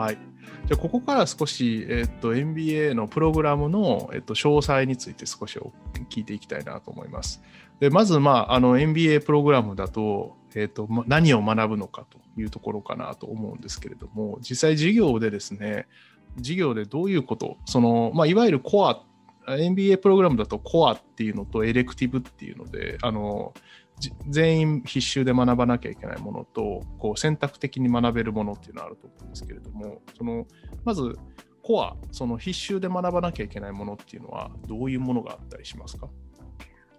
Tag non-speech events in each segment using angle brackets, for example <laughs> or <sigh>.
はい。じゃあここから少し、えっと、MBA のプログラムの、えっと、詳細について少し聞いていきたいなと思います。でまず、まあ、あの MBA プログラムだと、えっと、何を学ぶのかというところかなと思うんですけれども、実際授業でですね、授業でどういうこと、そのまあ、いわゆるコア、MBA プログラムだとコアっていうのとエレクティブっていうので、あの全員必修で学ばなきゃいけないものとこう選択的に学べるものっていうのがあると思うんですけれどもそのまずコアその必修で学ばなきゃいけないものっていうのはどういうものがあったりしますか？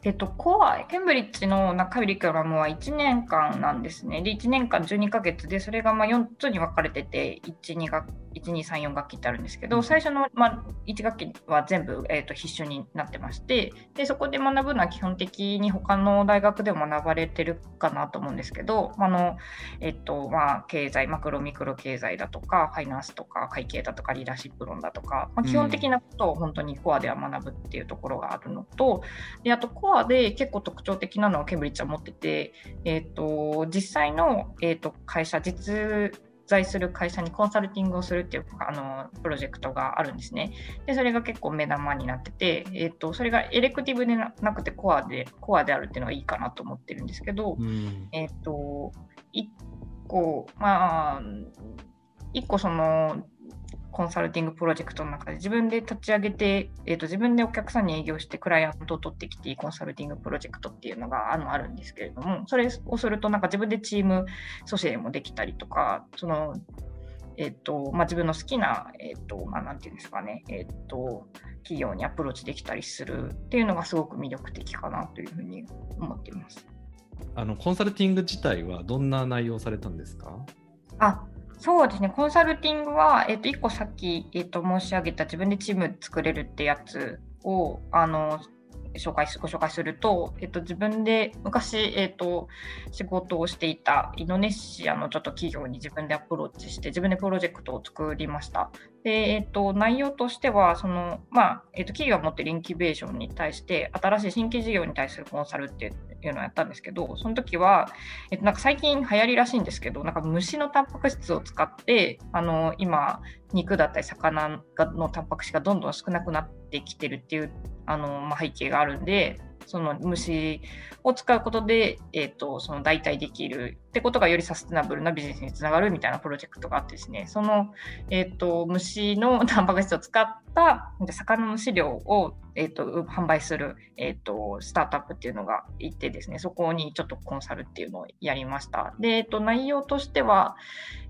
えっと、コア、ケンブリッジのカリキュラムは1年間なんですね。で、1年間12ヶ月で、それがまあ4つに分かれてて、1、2学1、2、3、4学期ってあるんですけど、最初の、まあ、1学期は全部、えーと、必修になってましてで、そこで学ぶのは基本的に他の大学でも学ばれてるかなと思うんですけど、あのえっ、ー、とまあ、経済、マクロ、ミクロ経済だとか、ファイナンスとか、会計だとか、リーダーシップ論だとか、まあ、基本的なことを本当にコアでは学ぶっていうところがあるのと、であとコアで結構特徴的なのはケンブリッジは持ってて、えーと、実際の、えーと会社、実在する会社にコンサルティングをするっていうあのプロジェクトがあるんですね。で、それが結構目玉になってて、えーと、それがエレクティブでなくてコアでコアであるっていうのがいいかなと思ってるんですけど、うん、えっ、ー、と、1個、まあ、1個そのコンサルティングプロジェクトの中で自分で立ち上げて、えーと、自分でお客さんに営業してクライアントを取ってきてコンサルティングプロジェクトっていうのがあのあるんですけれどもそれをするとなんか自分でチーム組成もできたりとかその、えーとまあ、自分の好きな、えーとまあ、なんていうんですかね、えーと企業にアプローチできたりするっていうのがすごく魅力的かなというふうに思っています。あのコンサルティング自体はどんな内容されたんですか？あそうですね、コンサルティングは、えっ、と、1個さっき、えーと、申し上げた自分でチーム作れるってやつを、あの、紹介ご紹介すると、えっと、自分で昔、えっと、仕事をしていたインドネシアのちょっと企業に自分でアプローチして自分でプロジェクトを作りました。で、えっと、内容としてはその、まあえっと、企業が持ってるインキュベーションに対して新しい新規事業に対するコンサルっていうのをやったんですけどその時は、えっと、なんか最近流行りらしいんですけどなんか虫のタンパク質を使ってあの今肉だったり魚のタンパク質がどんどん少なくなってきてるっていうあの、まあ、背景があるんでその虫を使うことで、えーと、その代替できるってことがよりサステナブルなビジネスにつながるみたいなプロジェクトがあってですね。その、えーと、虫のタンパク質を使った魚の飼料を、えーと、販売する、えー、とスタートアップっていうのがいてですねそこにちょっとコンサルっていうのをやりました。で、えー、と内容としては、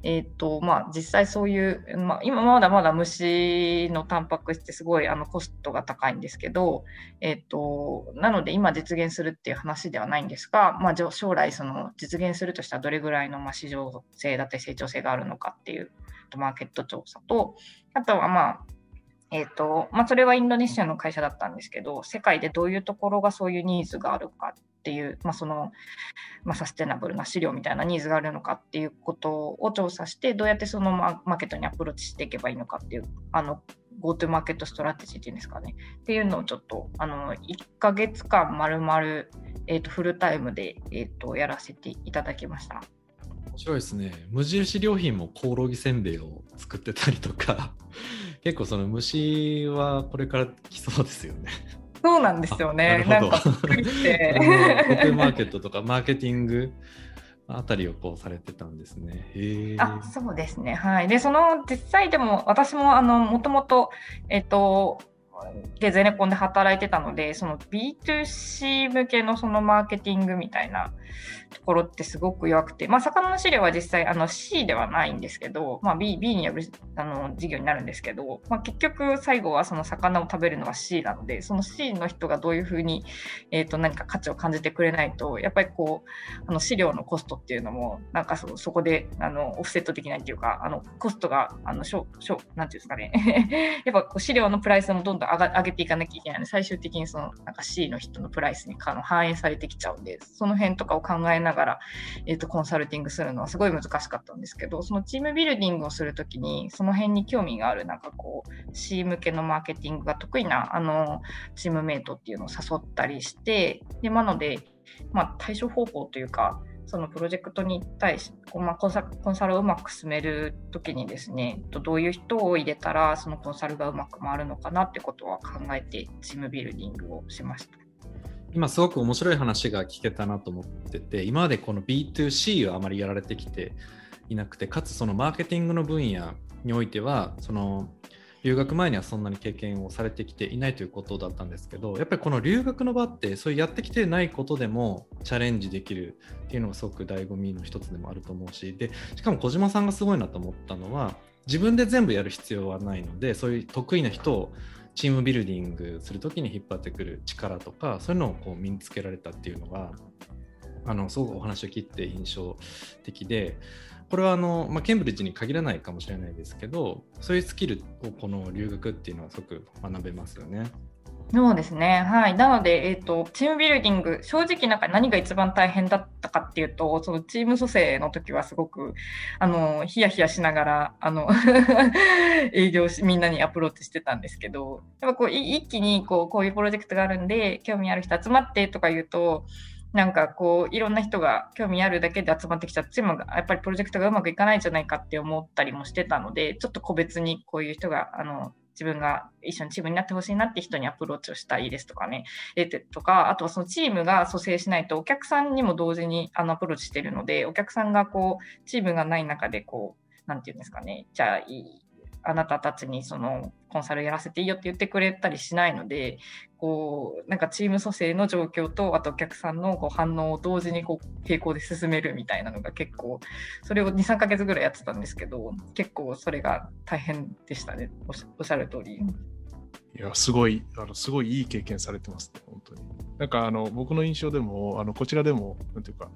えーとまあ、実際そういう、まあ、今まだまだ虫のタンパク質ってすごいあのコストが高いんですけど、えー、となので今実現するっていう話ではないんですが、まあ、将来その実現するとしたらどれぐらいの市場性だったり成長性があるのかっていうマーケット調査とあとはまあえーとまあ、それはインドネシアの会社だったんですけど世界でどういうところがそういうニーズがあるかっていう、まあ、その、まあ、サステナブルな資料みたいなニーズがあるのかっていうことを調査してどうやってそのマーケットにアプローチしていけばいいのかっていうあの GoTo マーケットストラテジーっていうんですかねっていうのをちょっとあの1ヶ月間まるまるえーと、フルタイムで、えーと、やらせていただきました。面白いですね。無印良品もコオロギせんべいを作ってたりとか、<laughs> 結構その虫はこれから来そうですよね。そうなんですよね。なるほど。なんかびっくりして。<laughs> マーケットとか <laughs> マーケティングあたりをこうされてたんですね。あそうですね。はい。で、その実際でも私もあのもともと、えっ、と、でゼネコンで働いてたのでその B2C 向けのそのマーケティングみたいなところってすごく弱くて、まあ、魚の飼料は実際あの C ではないんですけど、まあ、B, B によるあの事業になるんですけど、まあ、結局最後はその魚を食べるのは C なのでその C の人がどういうふうに、えー、と何か価値を感じてくれないとやっぱりこうあの飼料のコストっていうのもなんかそそこであのオフセットできないっていうかあのコストがあのしょしょなんていうんですかね。<laughs> やっぱこう飼料のプライスもどんどん上が上げていかなきゃいけないので最終的にそのなんか C の人のプライスに反映されてきちゃうんでその辺とかを考えながら、えーと、コンサルティングするのはすごい難しかったんですけどそのチームビルディングをするときにその辺に興味があるなんかこう C 向けのマーケティングが得意なあのチームメイトっていうのを誘ったりしてでなので、まあ、対処方法というかそのプロジェクトに対して、ま、コンサコンサルをうまく進めるときにですね、どういう人を入れたらそのコンサルがうまく回るのかなってことは考えてチームビルディングをしました。今すごく面白い話が聞けたなと思ってて今までこの B2C をあまりやられてきていなくてかつそのマーケティングの分野においてはその留学前にはそんなに経験をされてきていないということだったんですけどやっぱりこの留学の場ってそういうやってきてないことでもチャレンジできるっていうのがすごく醍醐味の一つでもあると思うしでしかも小島さんがすごいなと思ったのは自分で全部やる必要はないのでそういう得意な人をチームビルディングする時に引っ張ってくる力とかそういうのをこう身につけられたっていうのがあのすごくお話を聞いて印象的でこれはあの、まあ、ケンブリッジに限らないかもしれないですけどそういうスキルをこの留学っていうのはすごく学べますよね。そうですね。はい。なので、えっ、ー、と、チームビルディング、正直なんか何が一番大変だったかっていうと、そのチーム蘇生の時はすごく、あの、ヒヤヒヤしながら、あの <laughs> 営業し、みんなにアプローチしてたんですけど、やっぱこう、一気にこう、こういうプロジェクトがあるんで、興味ある人集まってとか言うと、なんかこういろんな人が興味あるだけで集まってきちゃってもやっぱりプロジェクトがうまくいかないんじゃないかって思ったりもしてたのでちょっと個別にこういう人があの自分が一緒にチームになってほしいなって人にアプローチをしたいですとかね、えてとか、あとはそのチームが蘇生しないとお客さんにも同時にあのアプローチしてるので、お客さんがこう、チームがない中でこう、なんていうんですかね、じゃあいい、あなたたちにそのコンサルやらせていいよって言ってくれたりしないので、こう、なんかチーム組成の状況と、あとお客さんのこう反応を同時にこう並行で進めるみたいなのが結構、それを2、3か月ぐらいやってたんですけど、結構それが大変でしたね。おっしゃる通り。いや、すごい、あの、すごいいい経験されてますね、本当に。なんか、あの、僕の印象でも、あの、こちらでも、なんていうか、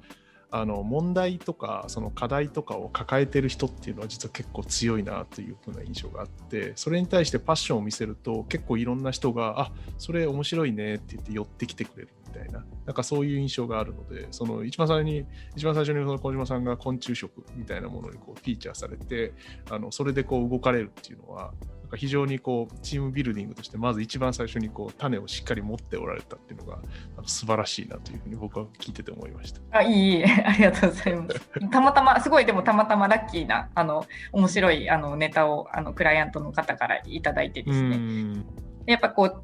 あの問題とかその課題とかを抱えてる人っていうのは実は結構強いなというふうな印象があってそれに対してパッションを見せると結構いろんな人があそれ面白いねって言って寄ってきてくれるみたいななんかそういう印象があるのでその一番最初に一番最初にその小島さんが昆虫食みたいなものにこうフィーチャーされてあのそれでこう動かれるっていうのはなんか非常にこうチームビルディングとしてまず一番最初にこう種をしっかり持っておられたっていうのがあの素晴らしいなというふうに僕は聞いてて思いました。あいい <laughs> ありがとうございます。たまたますごいでもたまたまラッキーなあの面白いあのネタをあのクライアントの方からいただいてですね。やっぱこう、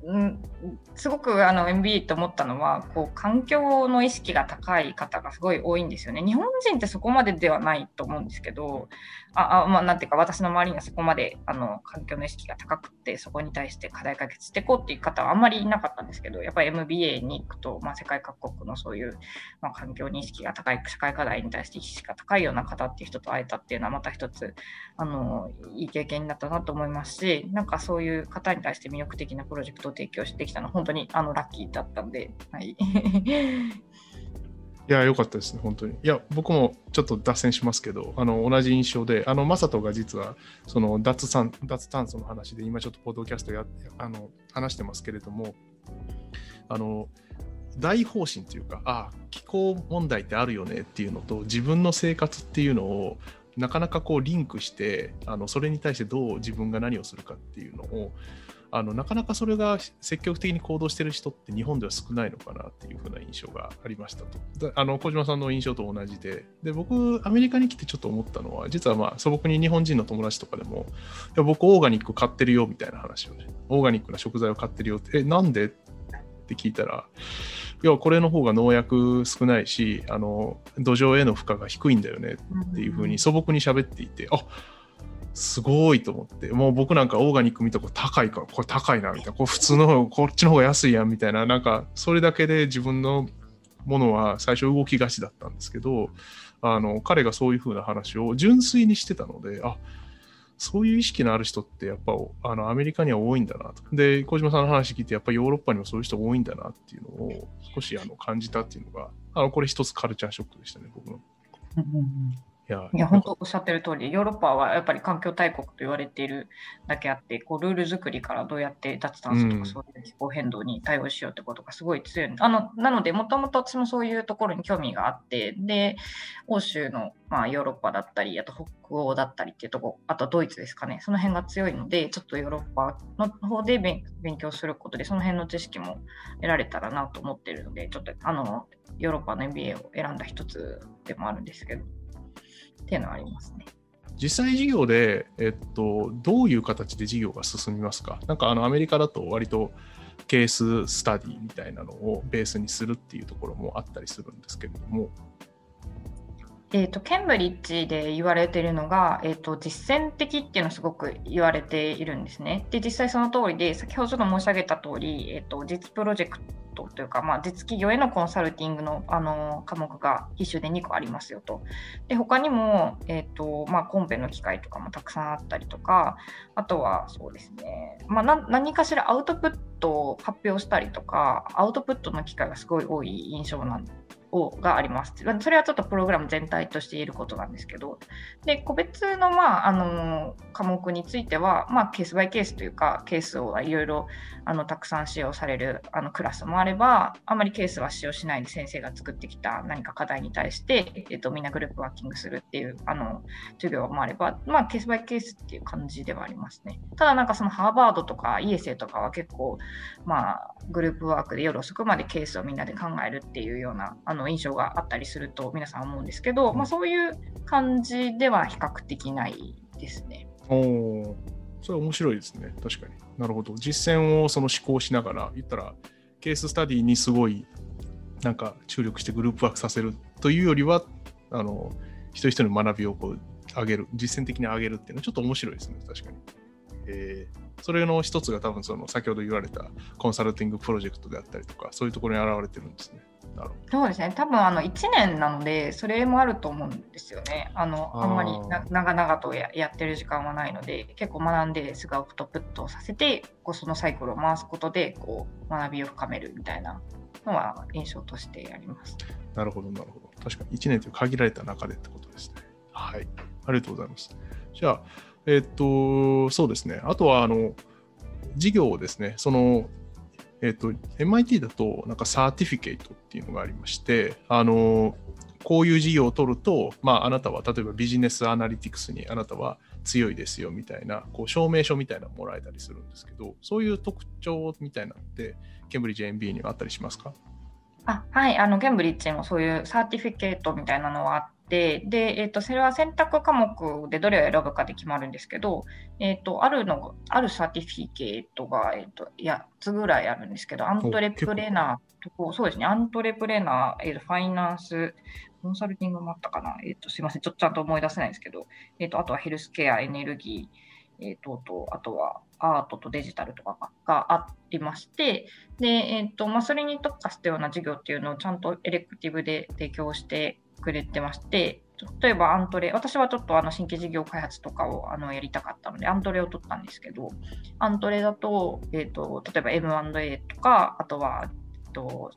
すごくあの MBA と思ったのはこう環境の意識が高い方がすごい多いんですよね。日本人ってそこまでではないと思うんですけどああ、まあ、なんていうか私の周りにはそこまであの環境の意識が高くてそこに対して課題解決していこうっていう方はあんまりいなかったんですけどやっぱり MBA に行くと、まあ、世界各国のそういう、まあ、環境に意識が高い社会課題に対して意識が高いような方っていう人と会えたっていうのはまた一つあのいい経験になったなと思いますしなんかそういう方に対して魅力的なプロジェクトを提供してきたのは本当にあのラッキーだったんで、はい。<laughs> いや、良かったですね、本当に。いや、僕もちょっと脱線しますけど、あの同じ印象で、あの、マサトが実は、その脱炭脱炭素の話で、今ちょっとポッドキャストやあの話してますけれども、あの、大方針というか、ああ、気候問題ってあるよねっていうのと、自分の生活っていうのを、なかなかこうリンクしてあのそれに対してどう自分が何をするかっていうのをあのなかなかそれが積極的に行動してる人って日本では少ないのかなっていうふうな印象がありましたと。あの小島さんの印象と同じでで僕アメリカに来てちょっと思ったのは実はまあ素朴に日本人の友達とかでもいや僕オーガニック買ってるよみたいな話をねオーガニックな食材を買ってるよってえなんで？って聞いたらいやこれの方が農薬少ないしあの土壌への負荷が低いんだよねっていうふうに素朴に喋っていてあっすごいと思って、もう僕なんかオーガニック見たこ高いから、これ高いな、みたいな、これ普通の、こっちの方が安いやん、みたいな、なんか、それだけで自分のものは最初動きがちだったんですけど、あの、彼がそういうふうな話を純粋にしてたので、あ、そういう意識のある人ってやっぱあのアメリカには多いんだなと。で、小島さんの話聞いて、やっぱりヨーロッパにもそういう人多いんだなっていうのを少しあの感じたっていうのが、あのこれ一つカルチャーショックでしたね、僕の。や、いや、本当おっしゃってる通り、ヨーロッパはやっぱり環境大国と言われているだけあって、こうルール作りからどうやって脱炭素とうんかそういう気候変動に対応しようってことがすごい強い。あのなので、もともと私もそういうところに興味があって、で、欧州の、まあ、ヨーロッパだったり、あと北欧だったりっていうところ、あとドイツですかね、その辺が強いので、ちょっとヨーロッパの方で勉勉強することで、その辺の知識も得られたらなと思っているので、ちょっとあのヨーロッパの MBA を選んだ一つでもあるんですけど。っていうのはありますね。実際事業で、えっと、どういう形で事業が進みますか？なんかあのアメリカだと割とケーススタディみたいなのをベースにするっていうところもあったりするんですけれども。えーと、ケンブリッジで言われているのが、えーと、実践的っていうのをすごく言われているんですね。で、実際その通りで、先ほどちょっと申し上げた通り、えーと、実プロジェクトというか、まあ、実企業へのコンサルティングのあの科目が必修で2個ありますよと。で、他にも、えーとまあ、コンペの機会とかもたくさんあったりとか、あとはそうですね、まあ、何かしらアウトプットを発表したりとか、アウトプットの機会がすごい多い印象なんですをがあります。それはちょっとプログラム全体として言えることなんですけど、で個別の,、まあ、あの科目については、まあ、ケースバイケースというか、ケースをいろいろあのたくさん使用されるあのクラスもあれば、あまりケースは使用しないで先生が作ってきた何か課題に対して、えっと、みんなグループワーキングするっていうあの授業もあれば、まあ、ケースバイケースっていう感じではありますね。ただ、なんかそのハーバードとかイエセとかは結構、まあ、グループワークで夜遅くまでケースをみんなで考えるっていうようなあの印象があったりすると皆さん思うんですけど、まあ、そういう感じでは比較的ないですね。おお、それ面白いですね。確かに。なるほど。実践をその思考しながら、言ったら、ケーススタディにすごい、なんか注力してグループワークさせるというよりは、あの、一人一人の学びをこう上げる、実践的に上げるっていうのはちょっと面白いですね。確かに。えー、それの一つが多分その先ほど言われたコンサルティングプロジェクトであったりとか、そういうところに現れてるんですね。なるほどそうですね、多分あの1年なので、それもあると思うんですよね。あのあんまりな長々とややってる時間はないので、結構学んですぐアウトプットをさせて、こうそのサイクルを回すことでこう学びを深めるみたいなのは印象としてあります。なるほど、なるほど。確かに1年という限られた中でってことですね。はい。ありがとうございます。じゃあ、えっと、そうですね。あとは、あの、事業をですね、その、えっと、MIT だと、なんかサーティフィケートっていうのがありまして、あの、こういう事業を取ると、まあ、あなたは、例えばビジネスアナリティクスにあなたは強いですよみたいな、こう証明書みたいなのもらえたりするんですけど、そういう特徴みたいなのって、ケンブリッジ MBA にはあったりしますか？あはい、あのケンブリッジもそういう certificate みたいなのはあって、で、えーと、それは選択科目でどれを選ぶかで決まるんですけど、えーと、あるのある certificate が、えーと、8つぐらいあるんですけど、アントレプレナーと、そうですね、アントレプレナー、えー、とファイナンス、コンサルティングもあったかな、えー、とすみません、ちょっとちゃんと思い出せないですけど、えー、とあとはヘルスケア、エネルギー、えー、ととあとはアートとデジタルとかがありまして、でえーとまあ、それに特化したような授業っていうのをちゃんとエレクティブで提供してくれてまして、例えばアントレ、私はちょっとあの新規事業開発とかをあのやりたかったので、アントレを取ったんですけど、アントレだと、えーと、例えば M&A とか、あとは、えっと、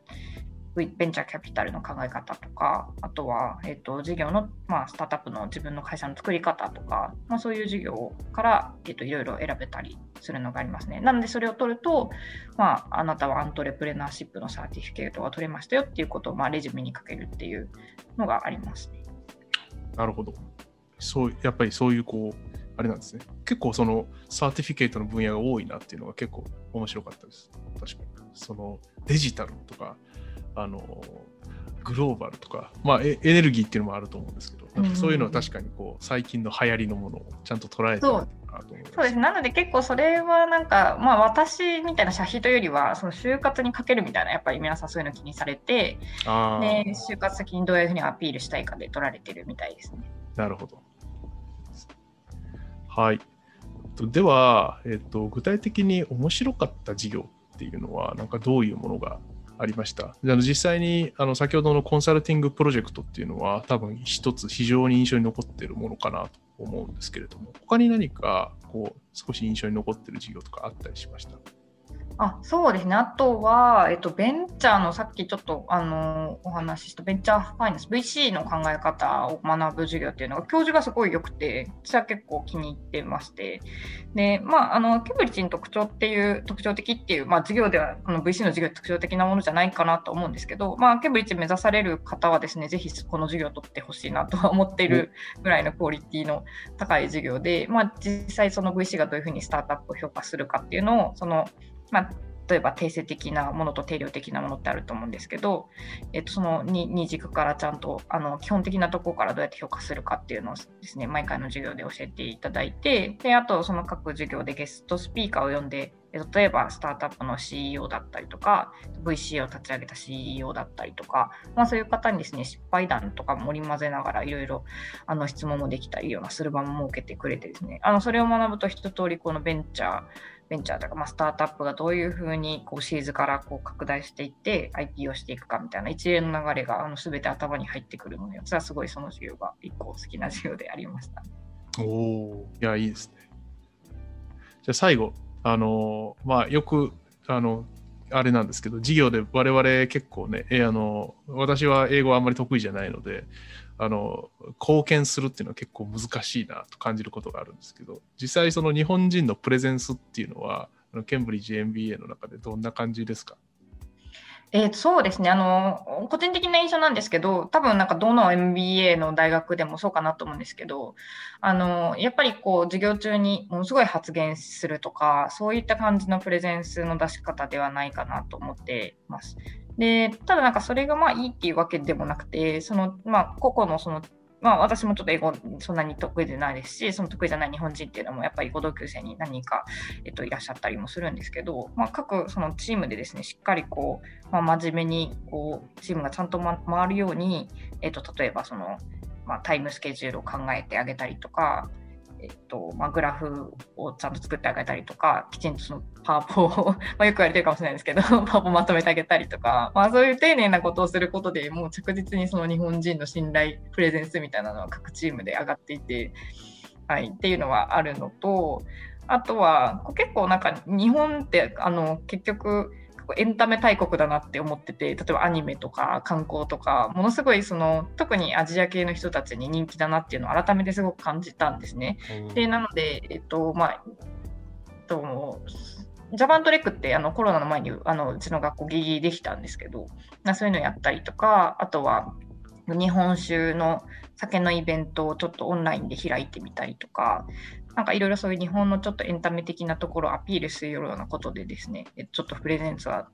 ベンチャーキャピタルの考え方とか、あとは、えーと、事業の、まあ、スタートアップの自分の会社の作り方とか、まあ、そういう事業から、えーと、いろいろ選べたりするのがありますね。なので、それを取ると、まあ、あなたはアントレプレナーシップの certificate が取れましたよっていうことを、まあ、レジュメにかけるっていうのがありますね。なるほど。そう、やっぱりそういうこう、あれなんですね。結構その certificate の分野が多いなっていうのが結構面白かったです。確かに。そのデジタルとか、あの、グローバルとか、まあエネルギーっていうのもあると思うんですけど、そういうのは確かにこう最近の流行りのものをちゃんと捉えて。そうです。なので結構それはなんか、まあ私みたいな社費というよりは、その就活にかけるみたいな、やっぱり皆さんそういうの気にされて、で、就活先にどういうふうにアピールしたいかで取られてるみたいですね。なるほど。はい。では、えっと、具体的に面白かった事業っていうのは、なんかどういうものがありました。であの実際にあの先ほどのコンサルティングプロジェクトっていうのは多分一つ非常に印象に残ってるものかなと思うんですけれども他に何かこう少し印象に残ってる事業とかあったりしました？あそうですね、あとは、えっと、ベンチャーのさっきちょっとあのお話ししたベンチャーファイナンス、VC の考え方を学ぶ授業っていうのが、教授がすごい良くて、私は結構気に入ってまして、でまあ、あのケンブリッジの特徴っていう、特徴的っていう、まあ、授業では、この VC の授業特徴的なものじゃないかなと思うんですけど、まあ、ケンブリッジ目指される方はですね、ぜひこの授業を取ってほしいなとは思っているぐらいのクオリティの高い授業で、まあ、実際その VC がどういうふうにスタートアップを評価するかっていうのを、そのまあ、例えば定性的なものと定量的なものってあると思うんですけど、えっと、その 2, 2軸からちゃんとあの基本的なところからどうやって評価するかっていうのをですね毎回の授業で教えていただいてであとその各授業でゲストスピーカーを呼んで例えばスタートアップの CEO だったりとか VC を立ち上げた CEO だったりとか、まあ、そういう方にですね失敗談とか盛り混ぜながらいろいろ質問もできたりようなする場も設けてくれてですねあのそれを学ぶと一通りこのベンチャーベンチャーとか、まあ、スタートアップがどういうふうにこうシーズからこう拡大していって IP をしていくかみたいな一連の流れがあの全て頭に入ってくるので私はすごいその授業が一個好きな授業でありました。おおいやいいですね。じゃあ最後あのまあよくあのあれなんですけど授業で我々結構ねえあの私は英語あんまり得意じゃないのであの貢献するっていうのは結構難しいなと感じることがあるんですけど実際その日本人のプレゼンスっていうのはケンブリッジ MBA の中でどんな感じですか？えー、そうですねあの個人的な印象なんですけど多分なんかどの MBA の大学でもそうかなと思うんですけどあのやっぱりこう授業中にものすごい発言するとかそういった感じのプレゼンスの出し方ではないかなと思ってます。で、ただなんかそれがまあいいっていうわけでもなくて、そのまあ個々のそのまあ、私もちょっと英語そんなに得意でないですし、その得意じゃない日本人っていうのもやっぱりご同級生に何人か、えっと、いらっしゃったりもするんですけど、まあ、各そのチームでですね、しっかりこう、まあ、真面目にこうチームがちゃんと、ま、回るように、えっと、例えばその、まあ、タイムスケジュールを考えてあげたりとか、えっとまあ、グラフをちゃんと作ってあげたりとか、きちんとそのパワポを <laughs> まよく言われてるかもしれないですけど、<laughs> パワポまとめてあげたりとか、まあ、そういう丁寧なことをすることでもう着実にその日本人の信頼、プレゼンスみたいなのは各チームで上がっていて、はい、っていうのはあるのと、あとは結構なんか日本ってあの結局エンタメ大国だなって思ってて例えばアニメとか観光とかものすごいその特にアジア系の人たちに人気だなっていうのを改めてすごく感じたんですね。でなので、えっとまあ、とジャパントレックってあのコロナの前にあのうちの学校ギリギリできたんですけどそういうのやったりとかあとは日本酒の酒のイベントをちょっとオンラインで開いてみたりとかなんかいろいろそういう日本のちょっとエンタメ的なところをアピールするようなことでですね、ちょっとプレゼンツは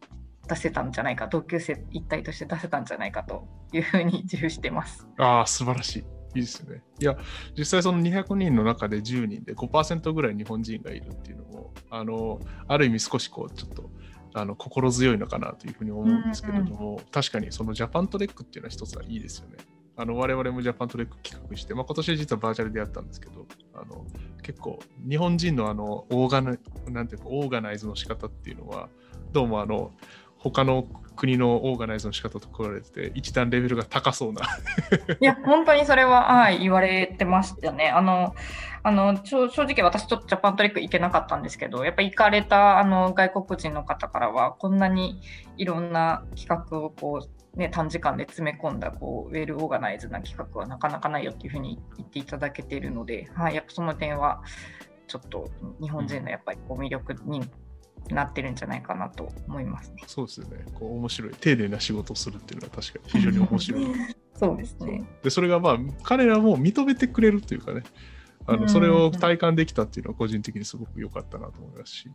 出せたんじゃないか、同級生一体として出せたんじゃないかというふうに自負してます。ああ、素晴らしい。いいですね。いや、実際その200人の中で10人で5%ぐらい日本人がいるっていうのも、あの、ある意味少しこう、ちょっと、あの心強いのかなというふうに思うんですけれども、うんうん、確かにそのジャパントレックっていうのは一つはいいですよね。あの我々も Japan Trek 企画して、まあ、今年実はバーチャルでやったんですけど、あの結構日本人のあのオーガナなんていうかオーガナイズの仕方っていうのはどうもあの他の国のオーガナイズの仕方と比べて一段レベルが高そうな。いや本当にそれは、はい、言われてましたね。あのあの正直私ちょっと Japan Trek 行けなかったんですけどやっぱ行かれたあの外国人の方からはこんなにいろんな企画をこうね、短時間で詰め込んだこうウェルオーガナイズな企画はなかなかないよっていうふうに言っていただけているので、はい、やっぱその点はちょっと日本人のやっぱりこう魅力になってるんじゃないかなと思いますね。そうですよね。こう面白い丁寧な仕事をするっていうのは確かに非常に面白い。<laughs> そうですね。でそれがまあ彼らも認めてくれるというかね。あのそれを体感できたっていうのは個人的にすごく良かったなと思いますし、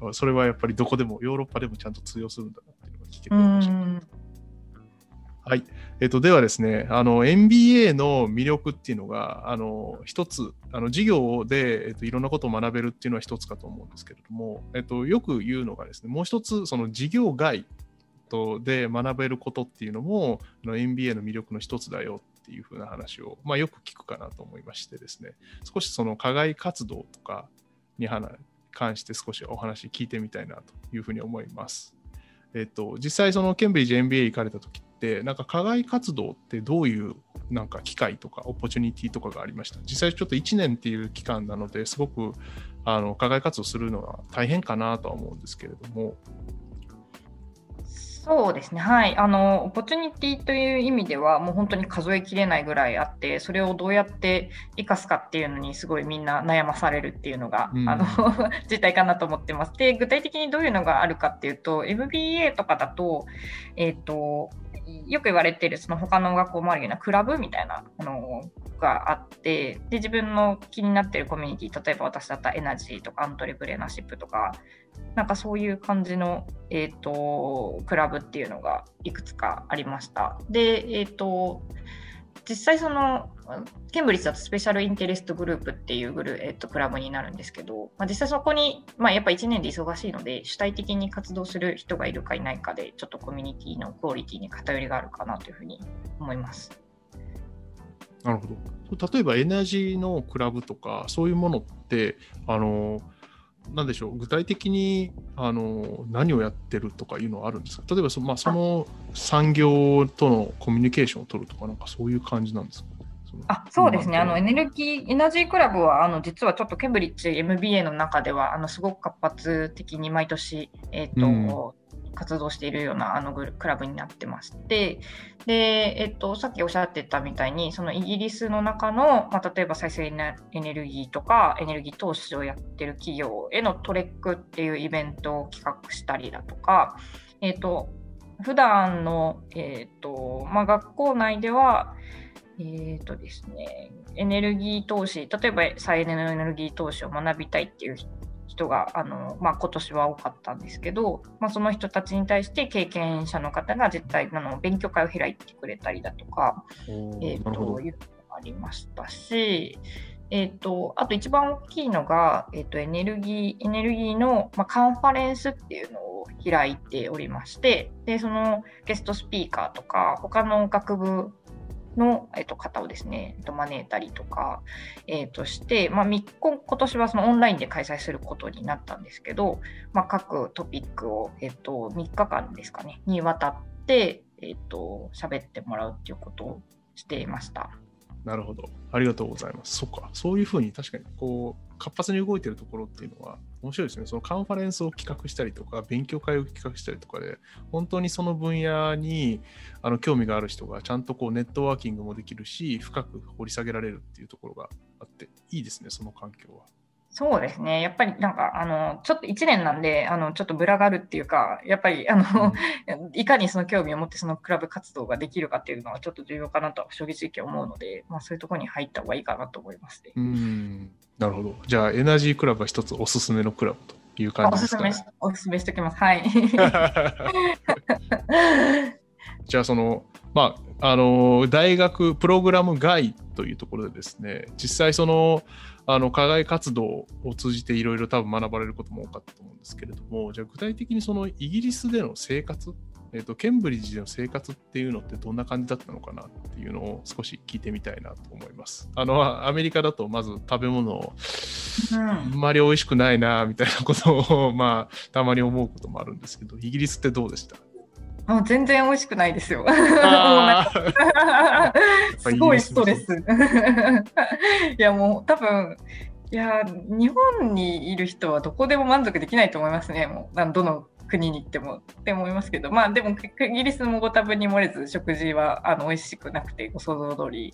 うん、それはやっぱりどこでもヨーロッパでもちゃんと通用するんだな聞けてました。はい。えっと、ではですね、あの、MBA の魅力っていうのが、あの、一つ、あの、授業で、えっと、いろんなことを学べるっていうのは一つかと思うんですけれども、えっと、よく言うのがですね、もう一つ、その授業外とで学べることっていうのも、あの MBA の魅力の一つだよっていうふうな話を、まあ、よく聞くかなと思いましてですね、少しその課外活動とかに関して少しお話聞いてみたいなというふうに思います。えっと、実際そのケンブリッジ MBA 行かれた時ってなんか課外活動ってどういうなんか機会とか opportunity とかがありました？実際ちょっと1年っていう期間なのですごくあの課外活動するのは大変かなとは思うんですけれども。そうですね、はい、あの opportunity という意味では、もう本当に数えきれないぐらいあって、それをどうやって生かすかっていうのに、すごいみんな悩まされるっていうのが、うん、あの <laughs> 実態かなと思ってます。で、具体的にどういうのがあるかっていうと、MBA とかだと、えっ、ー、と、よく言われているその他の学校もあるようなクラブみたいなのがあってで自分の気になっているコミュニティ例えば私だったらエナジーとかアントレプレーナーシップとかなんかそういう感じの、えーと、クラブっていうのがいくつかありました。で、え、ー、と実際そのケンブリッジだとスペシャルインテレストグループっていうグル、えっと、クラブになるんですけど、まあ、実際そこに、まあ、やっぱ1年で忙しいので主体的に活動する人がいるかいないかでちょっとコミュニティのクオリティに偏りがあるかなというふうに思います。なるほど例えばエナジーのクラブとかそういうものってあのなんでしょう具体的にあの何をやってるとかいうのはあるんですか？例えばそ,、まあ、その産業とのコミュニケーションを取るとかなんかそういう感じなんですか？あそうですね、あのエネルギー、エナジークラブはあの実はちょっとケンブリッジ MBA の中ではあのすごく活発的に毎年、えーと、うん活動しているようなあのクラブになってまして、で、えっと、さっきおっしゃってたみたいに、そのイギリスの中の、まあ、例えば再生エネルギーとかエネルギー投資をやってる企業へのトレックっていうイベントを企画したりだとか、えっと、普段の、えっとまあ、学校内では、えっとですね、エネルギー投資、例えば再エネのエネルギー投資を学びたいっていう人があの、まあ、今年は多かったんですけど、まあ、その人たちに対して経験者の方が絶対あの勉強会を開いてくれたりだとか、えー、というのがありましたし、えーと、あと一番大きいのが、えーと、エネルギーエネルギーの、まあ、カンファレンスっていうのを開いておりましてでそのゲストスピーカーとか他の学部の、えっと、方をですね、えっと、招いたりとか、えっと、して、まあ、今年はそのオンラインで開催することになったんですけど、まあ、各トピックを、えっと、3日間ですかね、にわたって、えっと、喋ってもらうっていうことをしていました。なるほど。ありがとうございます。そっか。そういうふうに確かに、こう、活発に動いてるところっていうのは面白いですね。そのカンファレンスを企画したりとか、勉強会を企画したりとかで、本当にその分野にあの興味がある人がちゃんとこうネットワーキングもできるし、深く掘り下げられるっていうところがあって、いいですね、その環境は。そうですね。やっぱりなんか、あの、ちょっと1年なんで、あの、ちょっとぶらがるっていうか、やっぱり、あの、うん、<laughs> いかにその興味を持ってそのクラブ活動ができるかっていうのはちょっと重要かなと正直思うので、まあそういうところに入った方がいいかなと思いますね。うん。なるほど。じゃあ、エナジークラブは一つおすすめのクラブという感じですか、ね、おすすめ、おすすめしておきます。はい。<laughs> じゃあ、その、まあ、あの、大学プログラム外というところでですね、実際その、あの課外活動を通じていろいろ多分学ばれることも多かったと思うんですけれども、じゃあ具体的にそのイギリスでの生活、えーと、ケンブリッジでの生活っていうのってどんな感じだったのかなっていうのを少し聞いてみたいなと思います。あのアメリカだとまず食べ物を、あんまり美味しくないなみたいなことを、まあ、たまに思うこともあるんですけど、イギリスってどうでした？もう全然美味しくないですよ。<laughs> すごいストレス。<laughs> いやもう多分いや日本にいる人はどこでも満足できないと思いますね。もうどの国に行ってもって思いますけど、まあでもイギリスもご多分に漏れず食事はあの美味しくなくてご想像通り。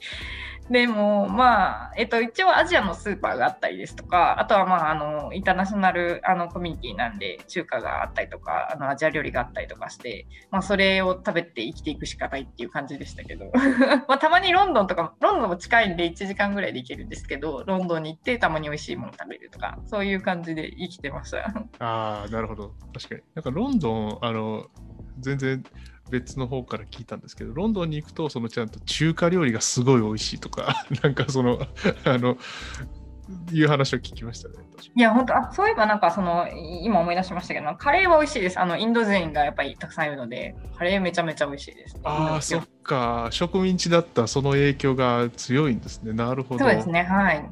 でもまあ、えっと一応アジアのスーパーがあったりですとか、あとはまああのインターナショナルあのコミュニティなんで中華があったりとか、あのアジア料理があったりとかして、まあそれを食べて生きていくしかないっていう感じでしたけど、<laughs> まあたまにロンドンとか、ロンドンも近いんで1時間ぐらいで行けるんですけど、ロンドンに行ってたまに美味しいもの食べるとか、そういう感じで生きてました。<laughs> ああ、なるほど。確かに。かロンドン、あの、全然別の方から聞いたんですけど、ロンドンに行くと、そのちゃんと中華料理がすごい美味しいとか、<laughs> なんかその、あの、いう話を聞きましたね。いや、本当あそういえばなんかその、今思い出しましたけど、カレーは美味しいです。あの、インド人がやっぱりたくさんいるので、カレーめちゃめちゃ美味しいです、ああ、そっか。植民地だったその影響が強いんですね。なるほど。そうですね、はい。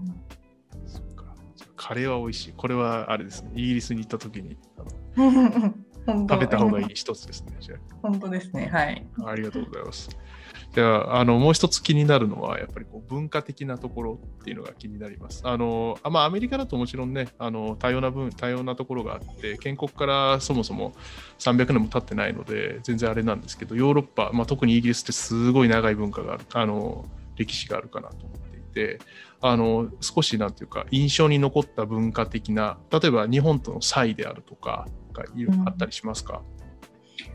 カレーは美味しい。これはあれですね。イギリスに行った時に。<laughs> 食べた方がいい一つですね。<laughs> 本当ですね。はい。あありがとうございます。じゃあ、あの、もう一つ気になるのは、やっぱりこう文化的なところっていうのが気になります。あの、あまあ、アメリカだともちろんね、あの、多様な分、多様なところがあって、建国からそもそも300年も経ってないので、全然あれなんですけど、ヨーロッパ、まあ、特にイギリスってすごい長い文化がある、あの、歴史があるかなと思っていて、あの、少しなんていうか、印象に残った文化的な、例えば日本との差異であるとか、がいろいろあったりしますか、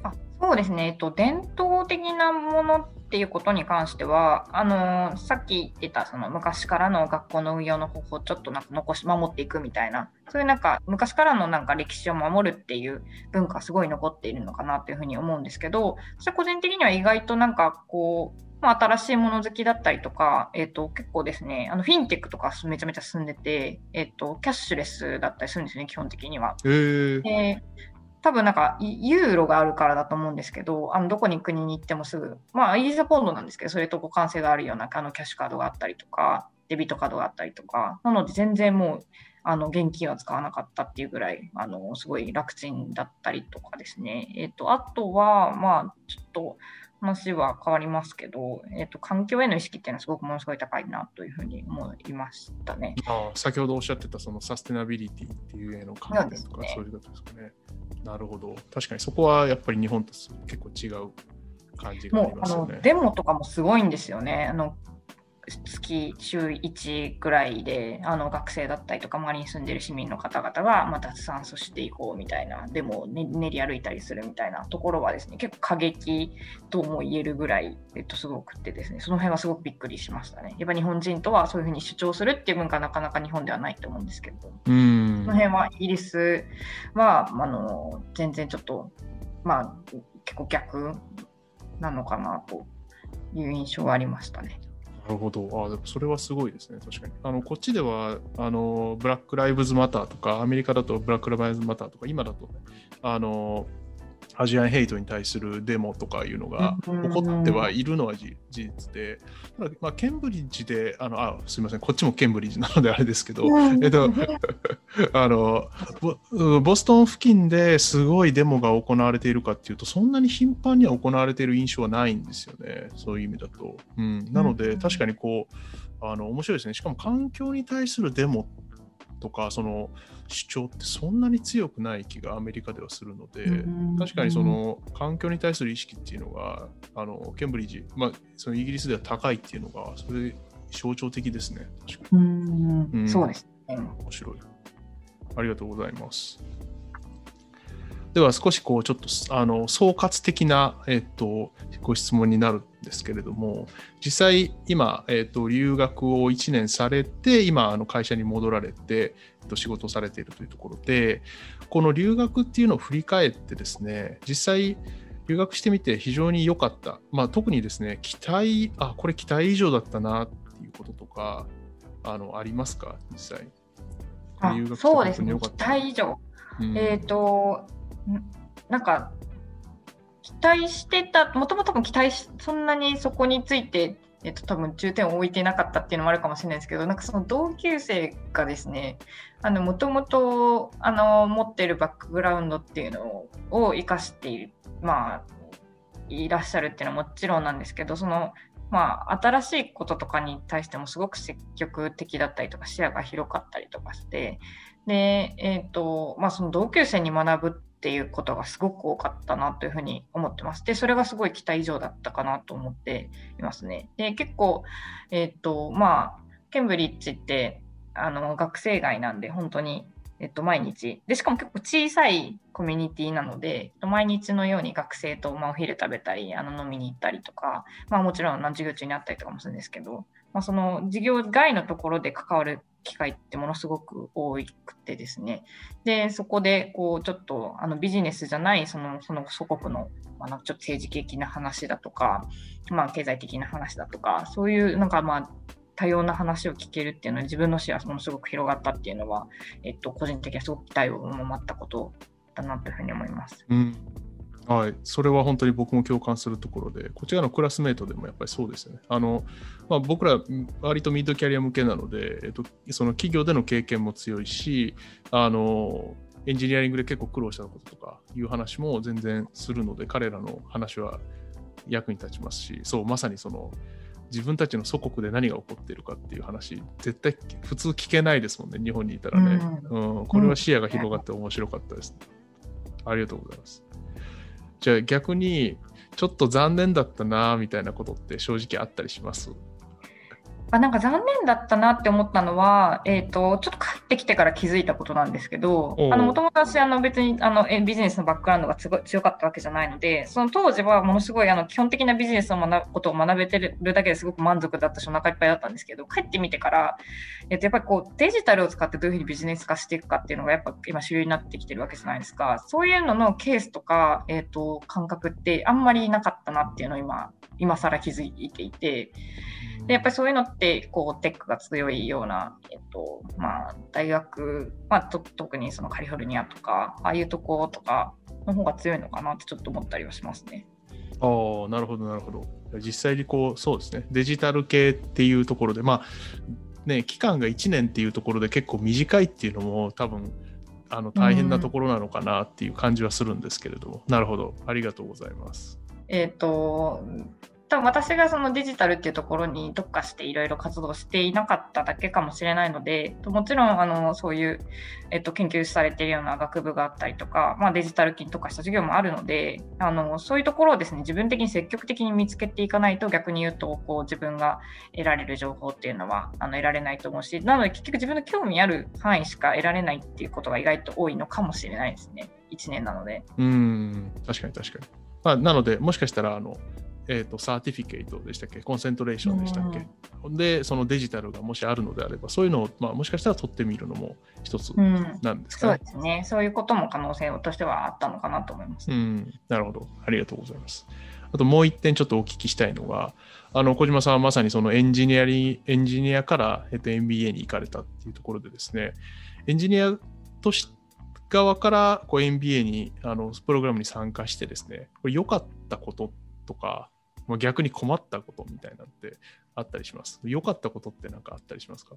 あそうですね、えっと、伝統的なものっていうことに関しては、あのさっき言ってたその昔からの学校の運用の方法をちょっとなんか残し守っていくみたいな、そういうなんか昔からのなんか歴史を守るっていう文化すごい残っているのかなというふうに思うんですけど、私は個人的には意外となんかこう、まあ、新しいもの好きだったりとか、えっと、結構ですね、あのフィンテックとかめちゃめちゃ進んでて、えっと、キャッシュレスだったりするんですね、基本的には。えー、で多分なんかユーロがあるからだと思うんですけど、あのどこに国に行ってもすぐ、まあイギリスはポンドなんですけど、それと互換性があるようなあのキャッシュカードがあったりとか、デビットカードがあったりとか、なので全然もうあの現金は使わなかったっていうぐらい、あのすごい楽ちんだったりとかですね。えっ、と、あとは、まあちょっと話は変わりますけど、えっ、と、環境への意識っていうのはすごくものすごい高いなというふうに思いましたね。あ先ほどおっしゃってたそのサステナビリティっていうへの観点とかそそういうことですかね。なるほど。確かにそこはやっぱり日本と結構違う感じがありもうあますよね。のデモとかもすごいんですよね。あの月週1ぐらいであの学生だったりとか周りに住んでる市民の方々が、まあ、脱炭素していこうみたいなデモを、ね、練り歩いたりするみたいなところはですね結構過激とも言えるぐらい、えっと、すごくってですねその辺はすごくびっくりしましたね。やっぱ日本人とはそういうふうに主張するっていう文化はなかなか日本ではないと思うんですけど。うんその辺はイギリスはあの全然ちょっと、まあ、結構逆なのかなという印象はありましたね。なるほど。あでもそれはすごいですね。確かに。あのこっちではあのブラック・ライブズ・マターとか、アメリカだとブラック・ライブズ・マターとか、今だと、ね、あのアジアンヘイトに対するデモとかいうのが起こってはいるのは事実で、まあ、ケンブリッジで、あのあすみません、こっちもケンブリッジなのであれですけど、えっと、<laughs> あのボボストン付近ですごいデモが行われているかっていうと、そんなに頻繁には行われている印象はないんですよね、そういう意味だと。うん、なので、確かにこう、あの面白いですね。しかも環境に対するデモとか、その主張ってそんなに強くない気がアメリカではするので、確かにその環境に対する意識っていうのが、あのケンブリッジ、まあ、そのイギリスでは高いっていうのが、それ象徴的ですね。確かに。うんうんそうですね。面白い。ありがとうございます。では少しこうちょっとあの総括的な、えっと、ご質問になるんですけれども実際今、えっと、留学を1年されて今あの会社に戻られて、と、仕事をされているというところでこの留学っていうのを振り返ってですね実際留学してみて非常に良かった、まあ、特にですね期待あこれ期待以上だったなっていうこととかあのありますか？実際。あ留学そうですね、期待以上。うん。えっ、と、んなんか、期待してた、もともと期待し、そんなにそこについて、えっと、多分重点を置いていなかったっていうのもあるかもしれないですけど、なんかその同級生がですね、もともと、持っているバックグラウンドっていうのを生かしている、まあ、いらっしゃるっていうのはもちろんなんですけど、その、まあ、新しいこととかに対してもすごく積極的だったりとか、視野が広かったりとかして、で、えっ、と、まあ、その同級生に学ぶっていうことがすごく多かったなというふうに思ってます。で、それがすごい期待以上だったかなと思っていますね。で、結構、えっ、と、まあ、ケンブリッジって、あの、学生街なんで、本当に、えっと、毎日。で、しかも結構小さいコミュニティなので、毎日のように学生と、まあ、お昼食べたり、あの、飲みに行ったりとか、まあ、もちろん、授業中にあったりとかもするんですけど、まあ、その授業外のところで関わる機会ってものすごく多くてですね。で、そこで、こう、ちょっと、あの、ビジネスじゃない、その、その祖国の、まあ、ちょっと政治的な話だとか、まあ、経済的な話だとか、そういう、なんか、まあ、多様な話を聞けるっていうのは自分の視野がものすごく広がったっていうのは、えっと、個人的にはすごく期待を持ったことだなというふうに思います。うんはい、それは本当に僕も共感するところで、こちらのクラスメートでもやっぱりそうですよね。あのまあ、僕ら、割とミッドキャリア向けなので、えっと、その企業での経験も強いし、あのエンジニアリングで結構苦労したこととかいう話も全然するので、彼らの話は役に立ちますし、そう、まさにその、自分たちの祖国で何が起こっているかっていう話、絶対普通聞けないですもんね、日本にいたらね。うん、これは視野が広がって面白かったです、ありがとうございます。じゃあ逆に、ちょっと残念だったなみたいなことって正直あったりします？あなんか残念だったなって思ったのは、えーと、ちょっと帰ってきてから気づいたことなんですけど、もともと私あの別にあのビジネスのバックグラウンドがすごい強かったわけじゃないので、その当時はものすごいあの基本的なビジネスの学ぶことを学べてるだけですごく満足だったし、お腹いっぱいだったんですけど、帰ってみてから、えー、とやっぱりこうデジタルを使ってどういうふうにビジネス化していくかっていうのがやっぱ今主流になってきてるわけじゃないですか。そういうののケースとか、えーと、感覚ってあんまりなかったなっていうのを今、今更気づいていて、でやっぱりそういうのってこうテックが強いような、えっとまあ、大学、まあ、と特にそのカリフォルニアとかああいうとことかの方が強いのかなってちょっと思ったりはしますね。ああなるほどなるほど。実際にこうそうですねデジタル系っていうところでまあね期間が1年っていうところで結構短いっていうのも多分あの大変なところなのかなっていう感じはするんですけれども、うん、なるほどありがとうございます。えっ、ー、と多分私がそのデジタルっていうところに特化していろいろ活動していなかっただけかもしれないので、もちろんあのそういう、えっと、研究されているような学部があったりとか、まあ、デジタル機に特化した授業もあるのであの、そういうところをですね自分的に積極的に見つけていかないと逆に言うとこう自分が得られる情報っていうのはあの得られないと思うし、なので結局自分の興味ある範囲しか得られないっていうことが意外と多いのかもしれないですね。1年なので。うん確かに確かに。まあ、なので、もしかしたらあのえーと、サーティフィケートでしたっけ、コンセントレーションでしたっけ、うん、で、そのデジタルがもしあるのであれば、そういうのを、まあ、もしかしたら取ってみるのも一つなんですかね、うん、そうですね、そういうことも可能性としてはあったのかなと思います。うん、なるほど、ありがとうございます。あともう一点ちょっとお聞きしたいのが、あの小島さんはまさにそのエンジニアリエンジニアから、えっと、MBA に行かれたっていうところでですね、エンジニアとし側からこう MBA にあのプログラムに参加してですね、これ良かったこととか、まあ、逆に困ったことみたいなってあったりします。良かったことって何かあったりしますか？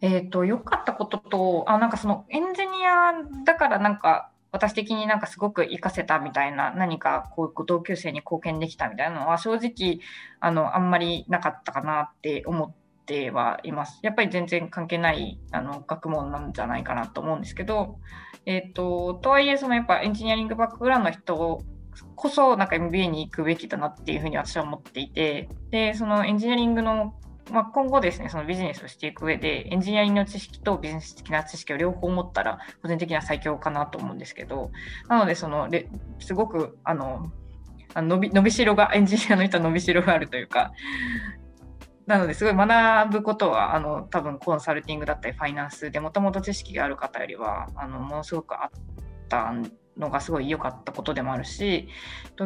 えっ、と、良かったことと、あ、なんかそのエンジニアだからなんか私的になんかすごく活かせたみたいな何かこう同級生に貢献できたみたいなのは正直あのあんまりなかったかなって思ってはいます。やっぱり全然関係ないあの学問なんじゃないかなと思うんですけど、えっ、ー、と、とはいえそのやっぱエンジニアリングバックグラウンドの人こそなんか MBA に行くべきだなっていうふうに私は思っていてでそのエンジニアリングの、まあ、今後ですねそのビジネスをしていく上でエンジニアリングの知識とビジネス的な知識を両方持ったら個人的には最強かなと思うんですけどなのでそのすごくあの伸び伸びしろがエンジニアの人は伸びしろがあるというかなのですごい学ぶことはあの多分コンサルティングだったりファイナンスでもともと知識がある方よりはあのものすごくあったんのがすごい良かったことでもあるし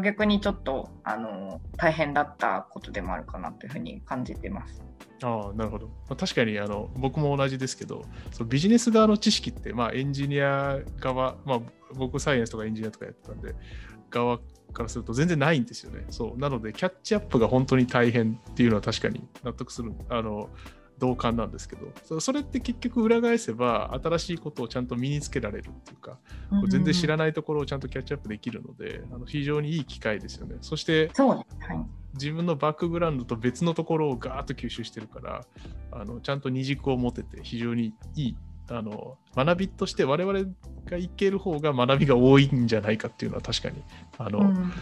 逆にちょっとあの大変だったことでもあるかなというふうに感じてます。あなるほど、まあ、確かにあの僕も同じですけどそのビジネス側の知識って、まあ、エンジニア側、まあ、僕サイエンスとかエンジニアとかやってたんで側からすると全然ないんですよね。そうなのでキャッチアップが本当に大変っていうのは確かに納得するあの同感なんですけどそれって結局裏返せば新しいことをちゃんと身につけられるっていうか、うんうん、全然知らないところをちゃんとキャッチアップできるのであの非常にいい機会ですよね。そしてはい、自分のバックグラウンドと別のところをガーッと吸収してるからあのちゃんと二軸を持てて非常にいいあの学びとして我々がいける方が学びが多いんじゃないかっていうのは確かにあの、うん、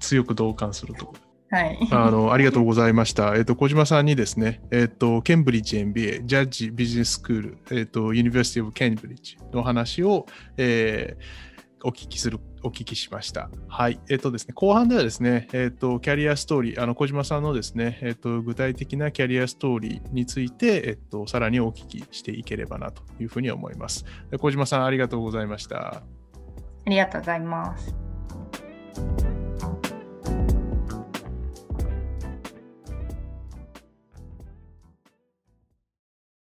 強く同感するところはい、あのありがとうございました。えっ、と小島さんにですね、えっ、とケンブリッジ MBA、ジャッジビジネススクール、えっ、とユニバーシティオブケンブリッジの話を、えー、お聞きするお聞きしました。はい。えっ、とですね、後半ではですね、えっ、と、キャリアストーリー、あの、小島さんのですね、えっ、と、具体的なキャリアストーリーについて、えっ、と、さらにお聞きしていければなというふうに思います。小島さん、ありがとうございました。ありがとうございます。